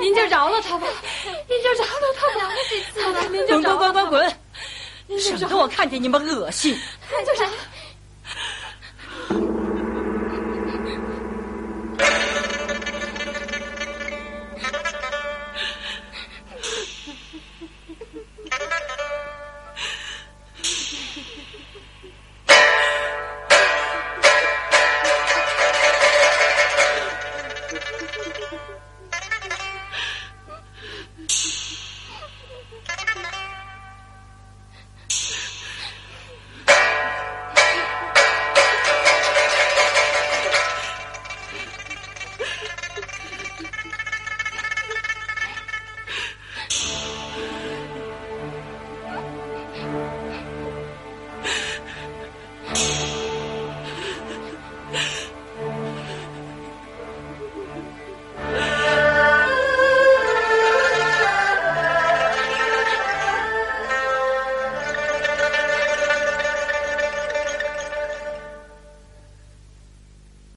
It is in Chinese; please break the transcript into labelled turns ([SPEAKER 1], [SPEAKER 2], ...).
[SPEAKER 1] 您就饶了他吧，您就饶了他吧，他吧，了。
[SPEAKER 2] 滚，滚，滚，滚，滚，省得我看见你们恶心。
[SPEAKER 1] 就饶。